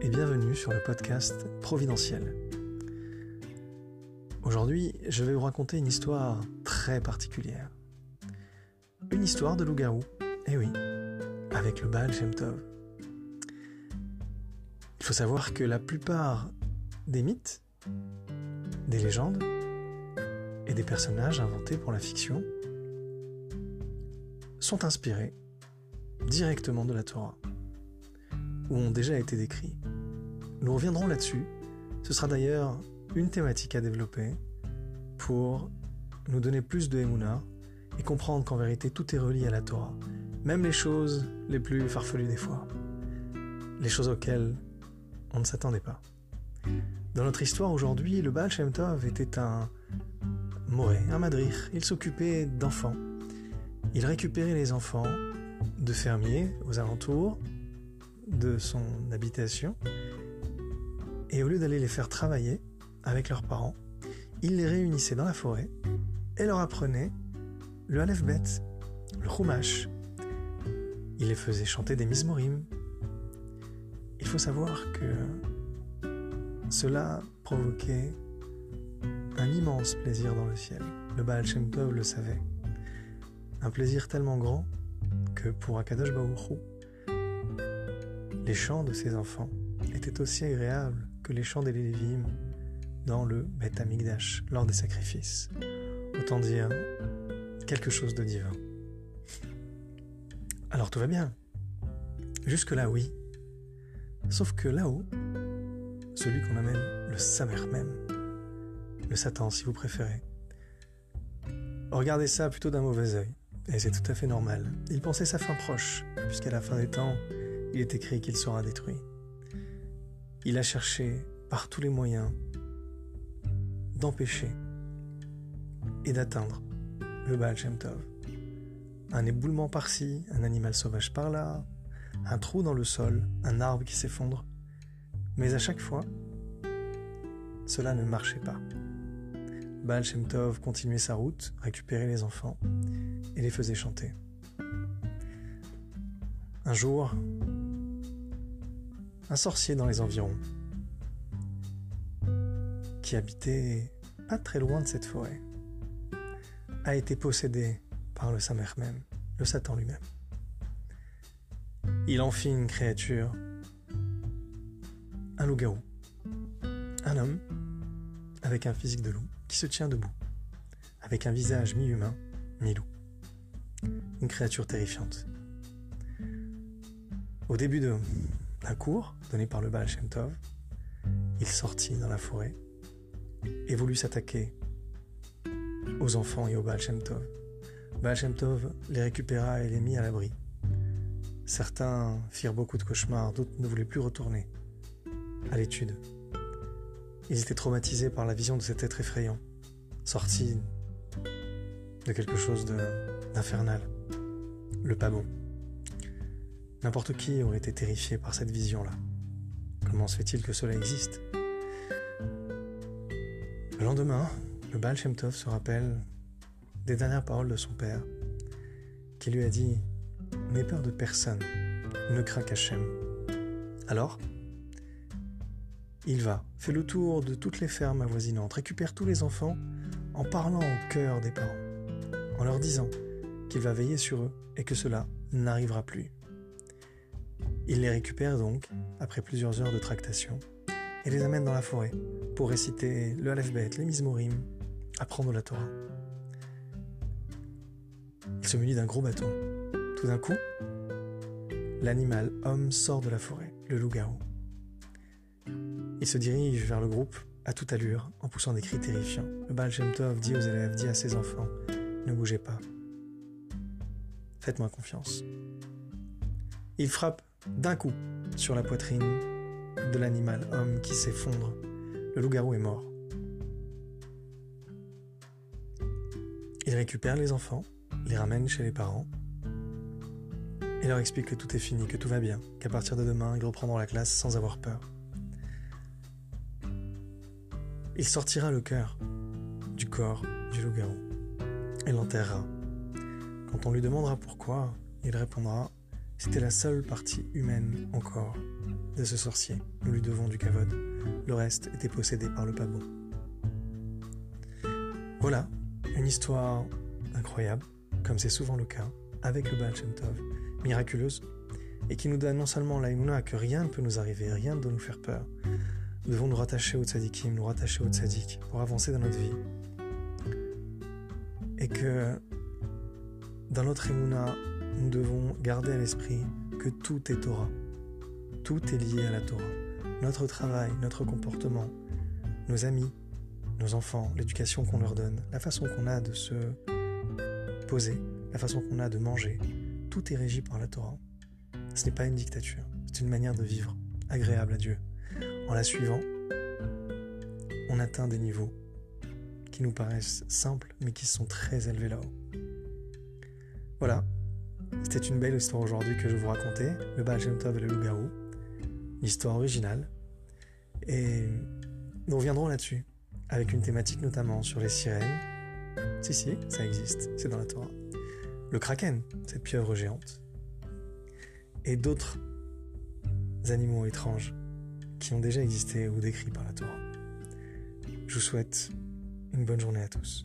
et bienvenue sur le podcast Providentiel. Aujourd'hui, je vais vous raconter une histoire très particulière. Une histoire de loup-garou, eh oui, avec le Baal Shem Tov. Il faut savoir que la plupart des mythes, des légendes et des personnages inventés pour la fiction sont inspirés directement de la Torah ou ont déjà été décrits. Nous reviendrons là-dessus. Ce sera d'ailleurs une thématique à développer pour nous donner plus de Emouna et comprendre qu'en vérité tout est relié à la Torah, même les choses les plus farfelues des fois, les choses auxquelles on ne s'attendait pas. Dans notre histoire aujourd'hui, le Baal Shem Tov était un moré, un madrich. Il s'occupait d'enfants. Il récupérait les enfants de fermiers aux alentours de son habitation. Et au lieu d'aller les faire travailler avec leurs parents, il les réunissait dans la forêt et leur apprenait le Aleph le Chumash. Il les faisait chanter des mismorim. Il faut savoir que cela provoquait un immense plaisir dans le ciel. Le Baal Shem le savait. Un plaisir tellement grand que pour Akadosh Baruch les chants de ses enfants étaient aussi agréables que les chants des Lévim dans le Beth Amigdash lors des sacrifices. Autant dire quelque chose de divin. Alors tout va bien. Jusque-là, oui. Sauf que là-haut, celui qu'on appelle le Samer même, le Satan si vous préférez, regardez ça plutôt d'un mauvais œil. Et c'est tout à fait normal. Il pensait sa fin proche, puisqu'à la fin des temps, il est écrit qu'il sera détruit. Il a cherché par tous les moyens d'empêcher et d'atteindre le Baal Shem. Un éboulement par-ci, un animal sauvage par-là, un trou dans le sol, un arbre qui s'effondre. Mais à chaque fois, cela ne marchait pas. Baal Shem Tov continuait sa route, récupérait les enfants et les faisait chanter. Un jour, un sorcier dans les environs, qui habitait pas très loin de cette forêt, a été possédé par le Samer même, le Satan lui-même. Il en fit une créature, un loup-garou, un homme avec un physique de loup qui se tient debout, avec un visage mi-humain, mi-loup. Une créature terrifiante. Au début de, d'un cours donné par le Baal Shem Tov, il sortit dans la forêt et voulut s'attaquer aux enfants et au Baal Shem Tov. Baal Shem les récupéra et les mit à l'abri. Certains firent beaucoup de cauchemars, d'autres ne voulaient plus retourner à l'étude. Ils étaient traumatisés par la vision de cet être effrayant, sorti de quelque chose d'infernal, le pas bon. N'importe qui aurait été terrifié par cette vision-là. Comment se fait-il que cela existe? Le lendemain, le Baal Shem se rappelle des dernières paroles de son père, qui lui a dit N'aie peur de personne, ne crains qu'Hachem. Alors, il va, fait le tour de toutes les fermes avoisinantes, récupère tous les enfants en parlant au cœur des parents, en leur disant qu'il va veiller sur eux et que cela n'arrivera plus. Il les récupère donc, après plusieurs heures de tractation, et les amène dans la forêt pour réciter le Aleph Bet, les Mizmorim, apprendre la Torah. Il se munit d'un gros bâton. Tout d'un coup, l'animal homme sort de la forêt, le loup-garou. Il se dirige vers le groupe à toute allure, en poussant des cris terrifiants. Le Baal dit aux élèves, dit à ses enfants, ne bougez pas. Faites-moi confiance. Il frappe d'un coup sur la poitrine de l'animal homme qui s'effondre. Le loup-garou est mort. Il récupère les enfants, les ramène chez les parents et leur explique que tout est fini, que tout va bien, qu'à partir de demain, ils reprendront la classe sans avoir peur. Il sortira le cœur du corps du loup-garou et l'enterrera. Quand on lui demandera pourquoi, il répondra C'était la seule partie humaine encore de ce sorcier. Nous lui devons du kavod. Le reste était possédé par le pas bon. Voilà, une histoire incroyable, comme c'est souvent le cas, avec le Baal miraculeuse, et qui nous donne non seulement l'aïmouna que rien ne peut nous arriver, rien ne doit nous faire peur. Nous devons nous rattacher au tzadikim, nous rattacher au tzadik pour avancer dans notre vie. Et que dans notre émouna, nous devons garder à l'esprit que tout est Torah. Tout est lié à la Torah. Notre travail, notre comportement, nos amis, nos enfants, l'éducation qu'on leur donne, la façon qu'on a de se poser, la façon qu'on a de manger, tout est régi par la Torah. Ce n'est pas une dictature, c'est une manière de vivre agréable à Dieu. En la suivant, on atteint des niveaux qui nous paraissent simples mais qui sont très élevés là-haut. Voilà, c'était une belle histoire aujourd'hui que je vous racontais, le Baal Shem Tov et le loup-garou, l'histoire originale. Et nous reviendrons là-dessus, avec une thématique notamment sur les sirènes. Si, si, ça existe, c'est dans la Torah. Le kraken, cette pieuvre géante. Et d'autres animaux étranges qui ont déjà existé ou décrits par la Torah. Je vous souhaite une bonne journée à tous.